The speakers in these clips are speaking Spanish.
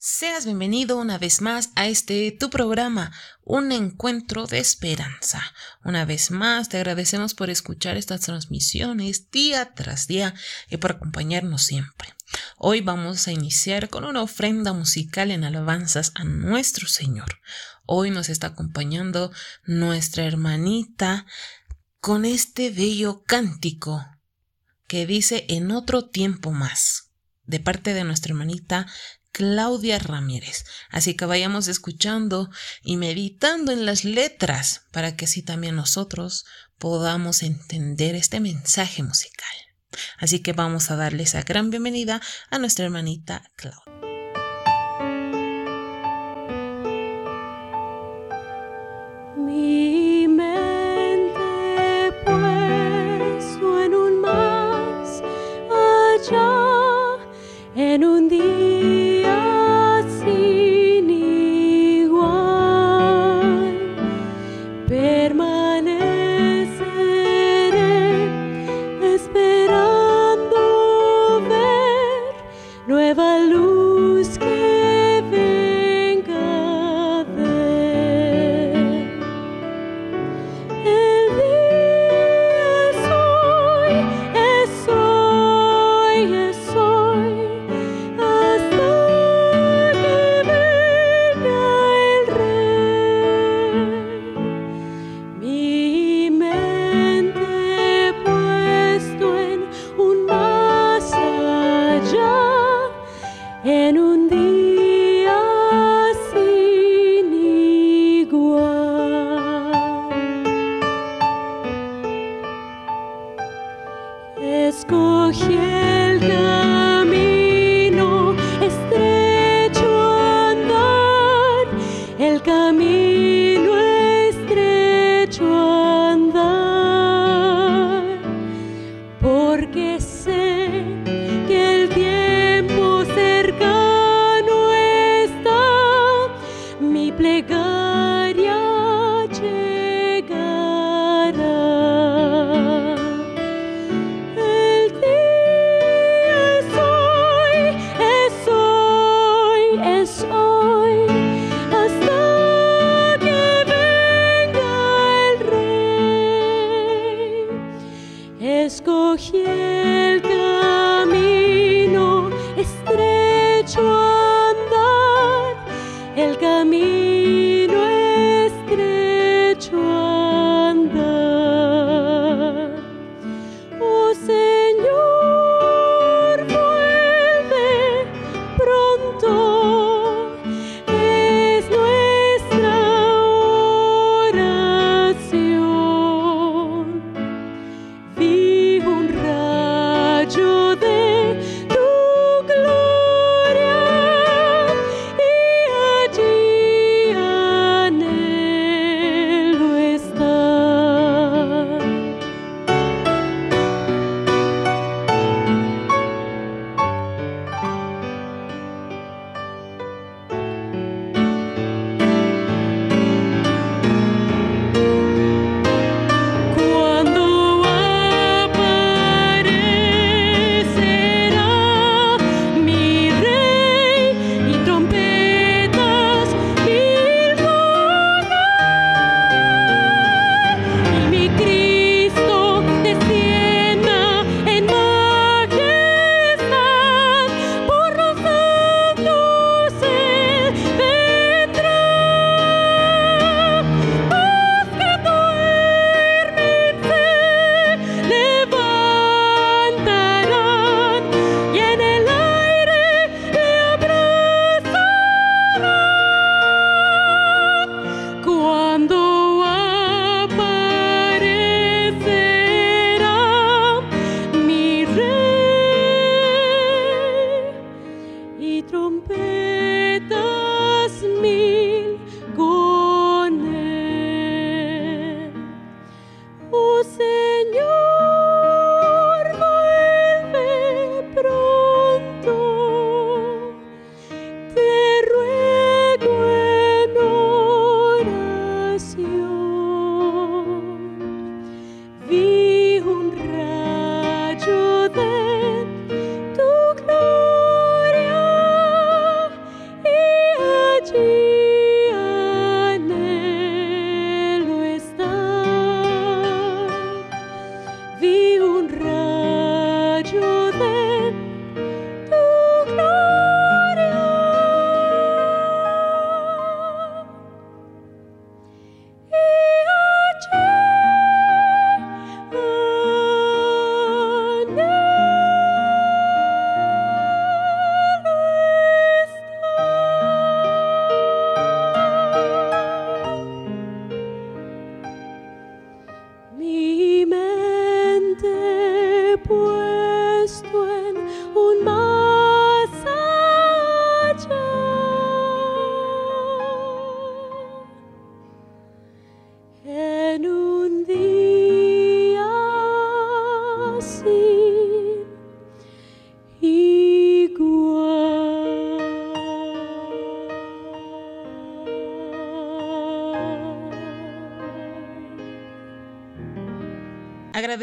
Seas bienvenido una vez más a este tu programa, un encuentro de esperanza. Una vez más te agradecemos por escuchar estas transmisiones día tras día y por acompañarnos siempre. Hoy vamos a iniciar con una ofrenda musical en alabanzas a nuestro Señor. Hoy nos está acompañando nuestra hermanita con este bello cántico que dice en otro tiempo más, de parte de nuestra hermanita Claudia Ramírez. Así que vayamos escuchando y meditando en las letras para que así también nosotros podamos entender este mensaje musical. Así que vamos a darle esa gran bienvenida a nuestra hermanita Claudia. me.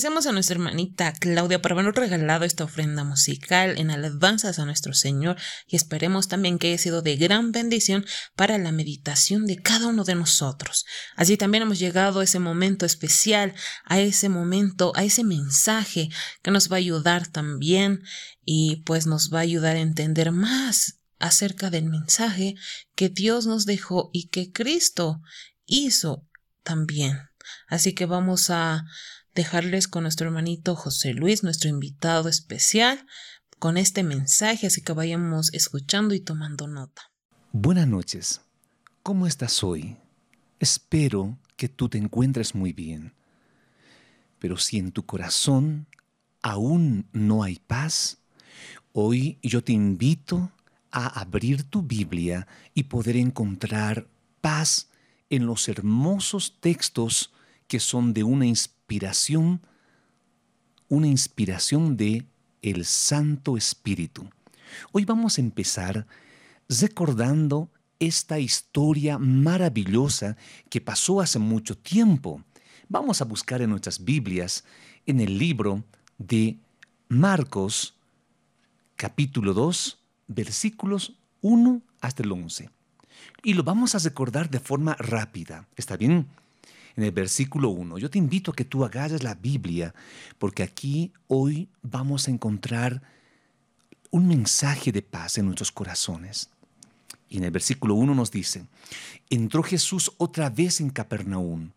Agradecemos a nuestra hermanita Claudia por habernos regalado esta ofrenda musical en alabanzas a nuestro Señor y esperemos también que haya sido de gran bendición para la meditación de cada uno de nosotros. Así también hemos llegado a ese momento especial, a ese momento, a ese mensaje que nos va a ayudar también y pues nos va a ayudar a entender más acerca del mensaje que Dios nos dejó y que Cristo hizo también. Así que vamos a dejarles con nuestro hermanito José Luis, nuestro invitado especial, con este mensaje, así que vayamos escuchando y tomando nota. Buenas noches. ¿Cómo estás hoy? Espero que tú te encuentres muy bien. Pero si en tu corazón aún no hay paz, hoy yo te invito a abrir tu Biblia y poder encontrar paz en los hermosos textos que son de una inspiración, una inspiración de el Santo Espíritu. Hoy vamos a empezar recordando esta historia maravillosa que pasó hace mucho tiempo. Vamos a buscar en nuestras Biblias, en el libro de Marcos, capítulo 2, versículos 1 hasta el 11. Y lo vamos a recordar de forma rápida. ¿Está bien? En el versículo 1. Yo te invito a que tú agarres la Biblia, porque aquí hoy vamos a encontrar un mensaje de paz en nuestros corazones. Y en el versículo 1 nos dice, entró Jesús otra vez en Capernaum,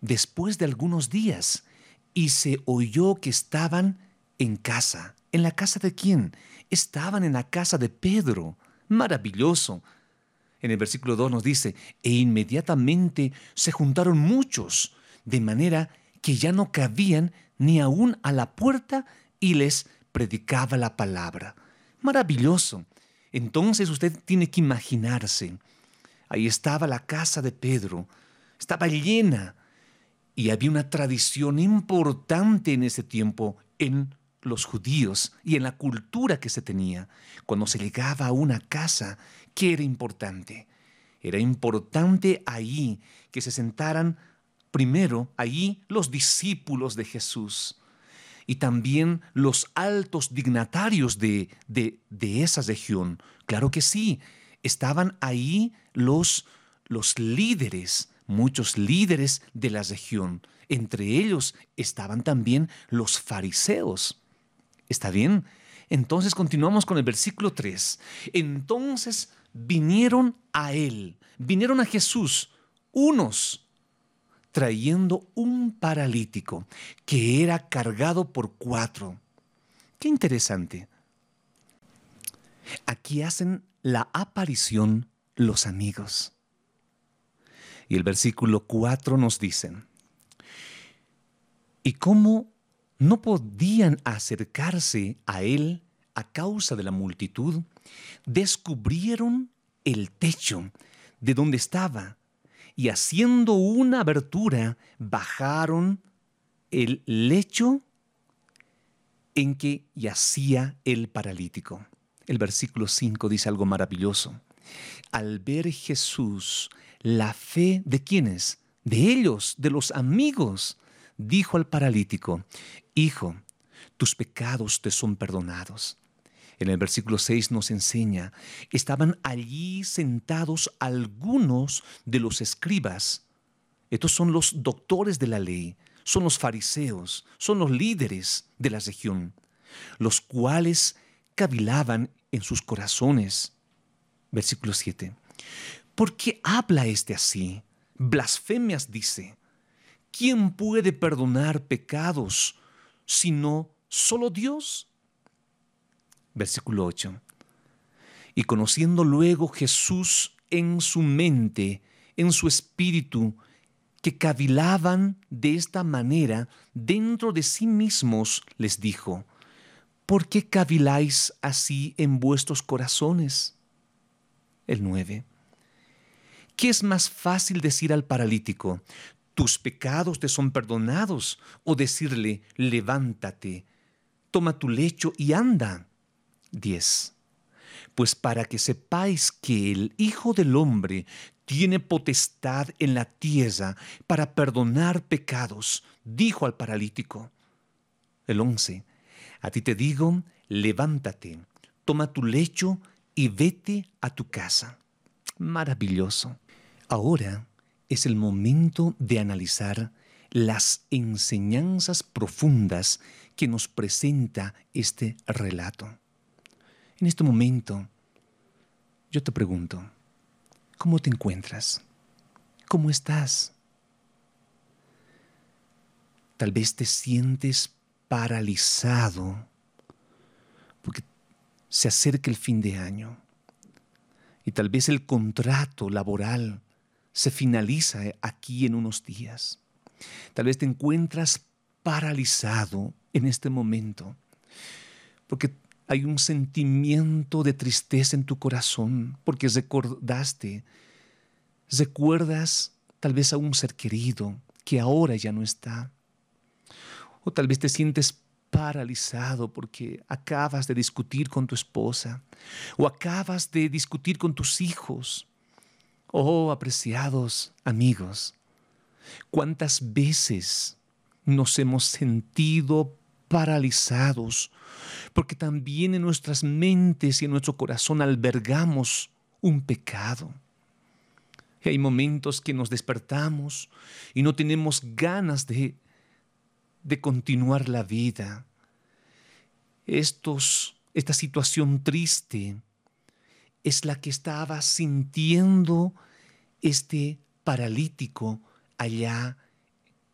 después de algunos días, y se oyó que estaban en casa. ¿En la casa de quién? Estaban en la casa de Pedro. Maravilloso. En el versículo 2 nos dice, e inmediatamente se juntaron muchos, de manera que ya no cabían ni aún a la puerta y les predicaba la palabra. Maravilloso. Entonces usted tiene que imaginarse. Ahí estaba la casa de Pedro, estaba llena y había una tradición importante en ese tiempo en los judíos y en la cultura que se tenía. Cuando se llegaba a una casa, ¿qué era importante? Era importante ahí que se sentaran primero allí los discípulos de Jesús y también los altos dignatarios de, de, de esa región. Claro que sí, estaban ahí los, los líderes, muchos líderes de la región. Entre ellos estaban también los fariseos. ¿Está bien? Entonces continuamos con el versículo 3. Entonces vinieron a él, vinieron a Jesús, unos trayendo un paralítico que era cargado por cuatro. Qué interesante. Aquí hacen la aparición los amigos. Y el versículo 4 nos dice, ¿y cómo no podían acercarse a él a causa de la multitud, descubrieron el techo de donde estaba y haciendo una abertura bajaron el lecho en que yacía el paralítico. El versículo 5 dice algo maravilloso. Al ver Jesús la fe de quienes, de ellos, de los amigos, dijo al paralítico, Hijo, tus pecados te son perdonados. En el versículo 6 nos enseña, estaban allí sentados algunos de los escribas. Estos son los doctores de la ley, son los fariseos, son los líderes de la región, los cuales cavilaban en sus corazones. Versículo 7. ¿Por qué habla este así? Blasfemias dice. ¿Quién puede perdonar pecados sino solo Dios? Versículo 8. Y conociendo luego Jesús en su mente, en su espíritu, que cavilaban de esta manera dentro de sí mismos, les dijo, ¿por qué caviláis así en vuestros corazones? El 9. ¿Qué es más fácil decir al paralítico, tus pecados te son perdonados, o decirle, levántate, toma tu lecho y anda. 10. Pues para que sepáis que el Hijo del Hombre tiene potestad en la tierra para perdonar pecados, dijo al paralítico. El 11. A ti te digo, levántate, toma tu lecho y vete a tu casa. Maravilloso. Ahora es el momento de analizar las enseñanzas profundas que nos presenta este relato. En este momento, yo te pregunto, ¿cómo te encuentras? ¿Cómo estás? Tal vez te sientes paralizado porque se acerca el fin de año y tal vez el contrato laboral se finaliza aquí en unos días. Tal vez te encuentras paralizado en este momento porque hay un sentimiento de tristeza en tu corazón porque recordaste, recuerdas tal vez a un ser querido que ahora ya no está. O tal vez te sientes paralizado porque acabas de discutir con tu esposa o acabas de discutir con tus hijos. Oh, apreciados amigos, cuántas veces nos hemos sentido paralizados, porque también en nuestras mentes y en nuestro corazón albergamos un pecado. Y hay momentos que nos despertamos y no tenemos ganas de, de continuar la vida. Estos, esta situación triste es la que estaba sintiendo este paralítico allá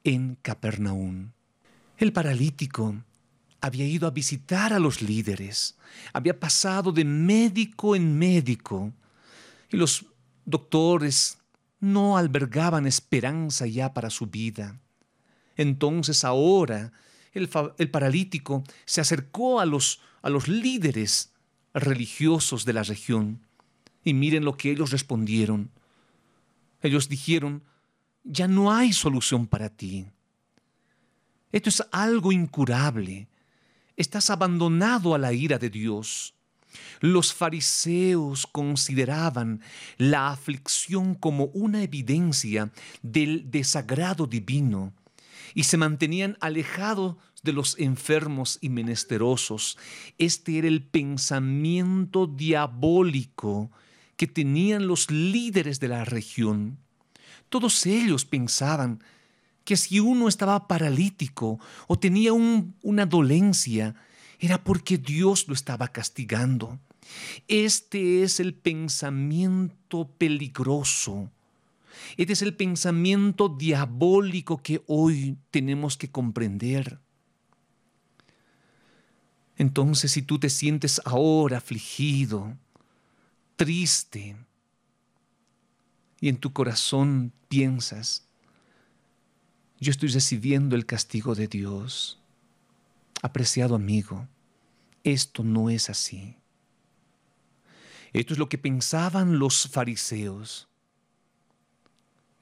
en Capernaum. El paralítico había ido a visitar a los líderes, había pasado de médico en médico y los doctores no albergaban esperanza ya para su vida. Entonces ahora el, paralítico se acercó a los, a los líderes religiosos de la región y miren lo que ellos respondieron. Ellos dijeron, ya no hay solución para ti. Esto es algo incurable. Estás abandonado a la ira de Dios. Los fariseos consideraban la aflicción como una evidencia del desagrado divino y se mantenían alejados de los enfermos y menesterosos. Este era el pensamiento diabólico que tenían los líderes de la región. Todos ellos pensaban que si uno estaba paralítico o tenía una dolencia, era porque Dios lo estaba castigando. Este es el pensamiento peligroso. Este es el pensamiento diabólico que hoy tenemos que comprender. Entonces, si tú te sientes ahora afligido, triste, y en tu corazón piensas, yo estoy recibiendo el castigo de Dios. Apreciado amigo, esto no es así. Esto es lo que pensaban los fariseos.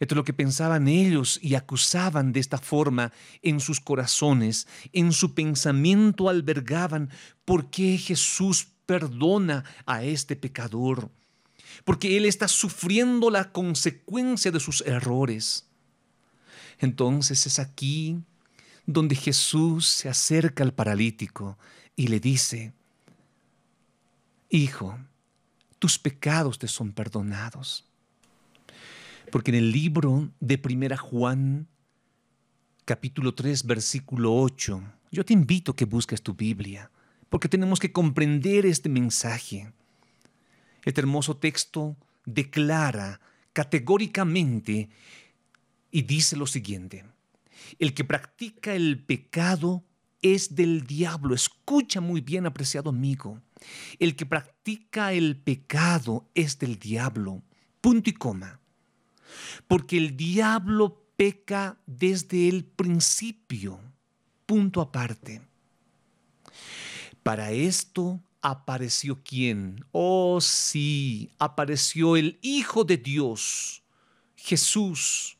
Esto es lo que pensaban ellos y acusaban de esta forma en sus corazones, en su pensamiento albergaban por qué Jesús perdona a este pecador, porque Él está sufriendo la consecuencia de sus errores. Entonces es aquí donde Jesús se acerca al paralítico y le dice, Hijo, tus pecados te son perdonados. Porque en el libro de Primera Juan, capítulo 3, versículo 8, yo te invito a que busques tu Biblia, porque tenemos que comprender este mensaje. Este hermoso texto declara categóricamente y dice lo siguiente, el que practica el pecado es del diablo. Escucha muy bien, apreciado amigo. El que practica el pecado es del diablo. Punto y coma. Porque el diablo peca desde el principio. Punto aparte. Para esto apareció quién? Oh sí, apareció el Hijo de Dios, Jesús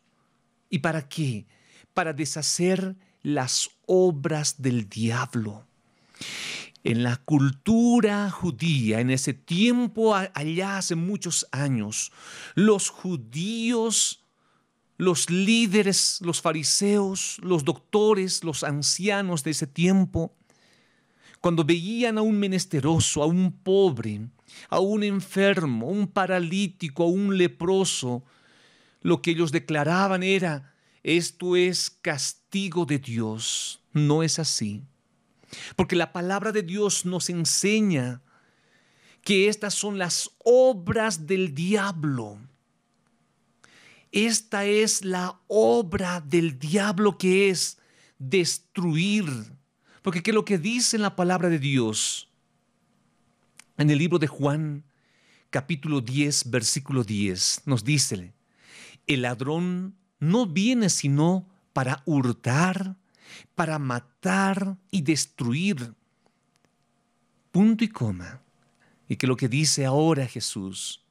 ¿Y para qué? Para deshacer las obras del diablo. En la cultura judía, en ese tiempo, allá hace muchos años, los judíos, los líderes, los fariseos, los doctores, los ancianos de ese tiempo, cuando veían a un menesteroso, a un pobre, a un enfermo, a un paralítico, a un leproso, lo que ellos declaraban era, esto es castigo de Dios. No es así. Porque la palabra de Dios nos enseña que estas son las obras del diablo. Esta es la obra del diablo que es destruir. Porque ¿qué es lo que dice en la palabra de Dios? En el libro de Juan, capítulo 10, versículo 10, nos dice, el ladrón no viene sino para hurtar, para matar y destruir. Punto y coma. Y que lo que dice ahora Jesús,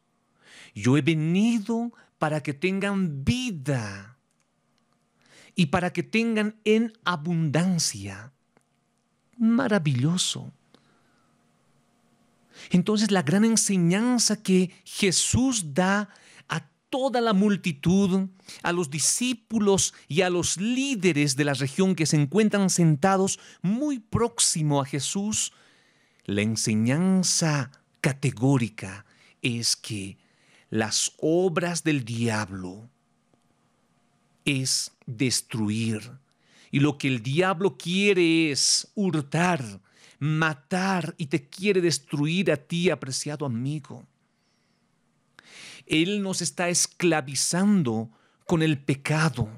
yo he venido para que tengan vida y para que tengan en abundancia. Maravilloso. Entonces la gran enseñanza que Jesús da toda la multitud, a los discípulos y a los líderes de la región que se encuentran sentados muy próximo a Jesús, la enseñanza categórica es que las obras del diablo es destruir. Y lo que el diablo quiere es hurtar, matar y te quiere destruir a ti, apreciado amigo. Él nos está esclavizando con el pecado.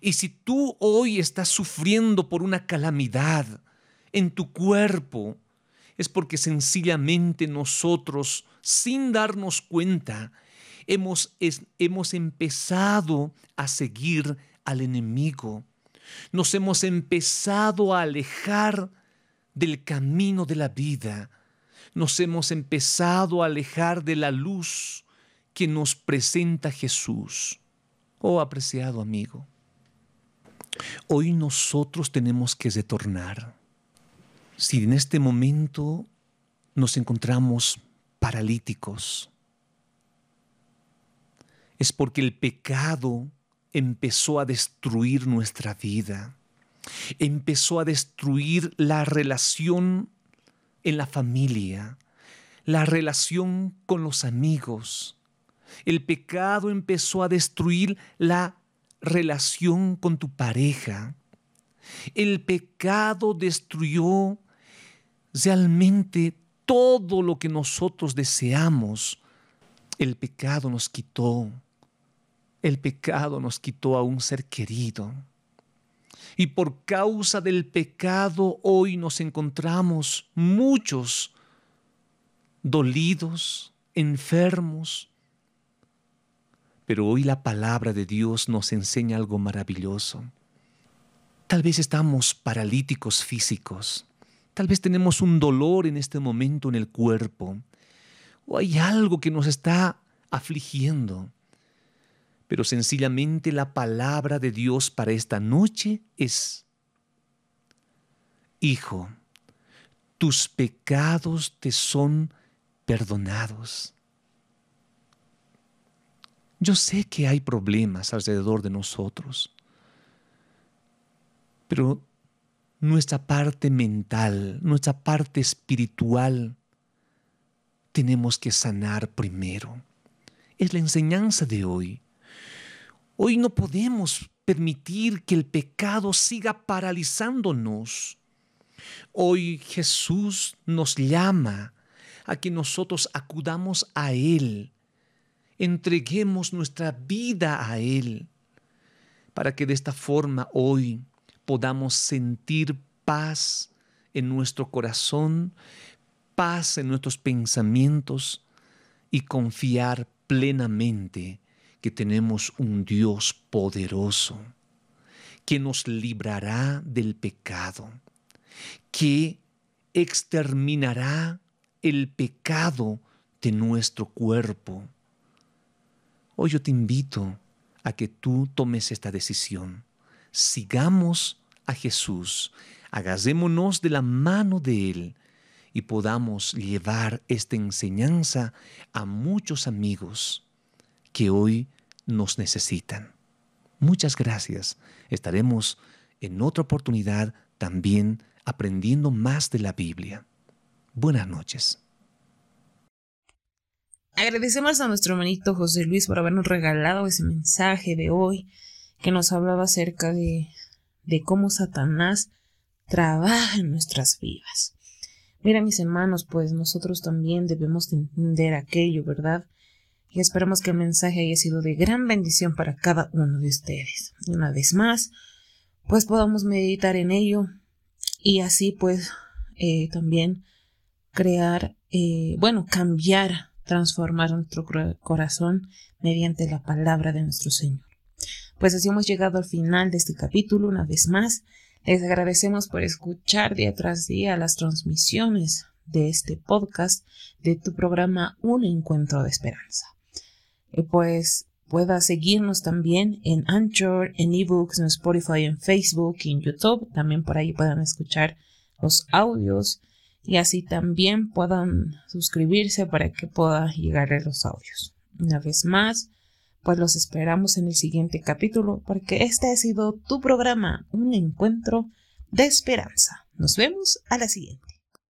Y si tú hoy estás sufriendo por una calamidad en tu cuerpo, es porque sencillamente nosotros, sin darnos cuenta, hemos, hemos empezado a seguir al enemigo. Nos hemos empezado a alejar del camino de la vida. Nos hemos empezado a alejar de la luz que nos presenta Jesús. Oh apreciado amigo, hoy nosotros tenemos que retornar. Si en este momento nos encontramos paralíticos, es porque el pecado empezó a destruir nuestra vida, empezó a destruir la relación en la familia, la relación con los amigos, el pecado empezó a destruir la relación con tu pareja. El pecado destruyó realmente todo lo que nosotros deseamos. El pecado nos quitó. El pecado nos quitó a un ser querido. Y por causa del pecado hoy nos encontramos muchos dolidos, enfermos, pero hoy la palabra de Dios nos enseña algo maravilloso. Tal vez estamos paralíticos físicos, tal vez tenemos un dolor en este momento en el cuerpo, o hay algo que nos está afligiendo. Pero sencillamente la palabra de Dios para esta noche es, Hijo, tus pecados te son perdonados. Yo sé que hay problemas alrededor de nosotros, pero nuestra parte mental, nuestra parte espiritual, tenemos que sanar primero. Es la enseñanza de hoy. Hoy no podemos permitir que el pecado siga paralizándonos. Hoy Jesús nos llama a que nosotros acudamos a Él entreguemos nuestra vida a Él, para que de esta forma hoy podamos sentir paz en nuestro corazón, paz en nuestros pensamientos y confiar plenamente que tenemos un Dios poderoso que nos librará del pecado, que exterminará el pecado de nuestro cuerpo Hoy yo te invito a que tú tomes esta decisión. Sigamos a Jesús, Agarrémonos de la mano de Él y podamos llevar esta enseñanza a muchos amigos que hoy nos necesitan. Muchas gracias. Estaremos en otra oportunidad también aprendiendo más de la Biblia. Buenas noches. Agradecemos a nuestro hermanito José Luis por habernos regalado ese mensaje de hoy que nos hablaba acerca de, de cómo Satanás trabaja en nuestras vidas. Mira, mis hermanos, pues nosotros también debemos entender aquello, ¿verdad? Y esperamos que el mensaje haya sido de gran bendición para cada uno de ustedes. Una vez más, pues podamos meditar en ello y así pues eh, también crear, eh, bueno, cambiar, transformar nuestro corazón mediante la palabra de nuestro Señor. Pues así hemos llegado al final de este capítulo una vez más. Les agradecemos por escuchar día tras día las transmisiones de este podcast de tu programa Un Encuentro de Esperanza. Y pues pueda seguirnos también en Anchor, en eBooks, en Spotify, en Facebook en YouTube. También por ahí puedan escuchar los audios y así también puedan suscribirse para que pueda llegarle los audios. Una vez más, pues los esperamos en el siguiente capítulo porque este ha sido tu programa, un encuentro de esperanza. Nos vemos a la siguiente.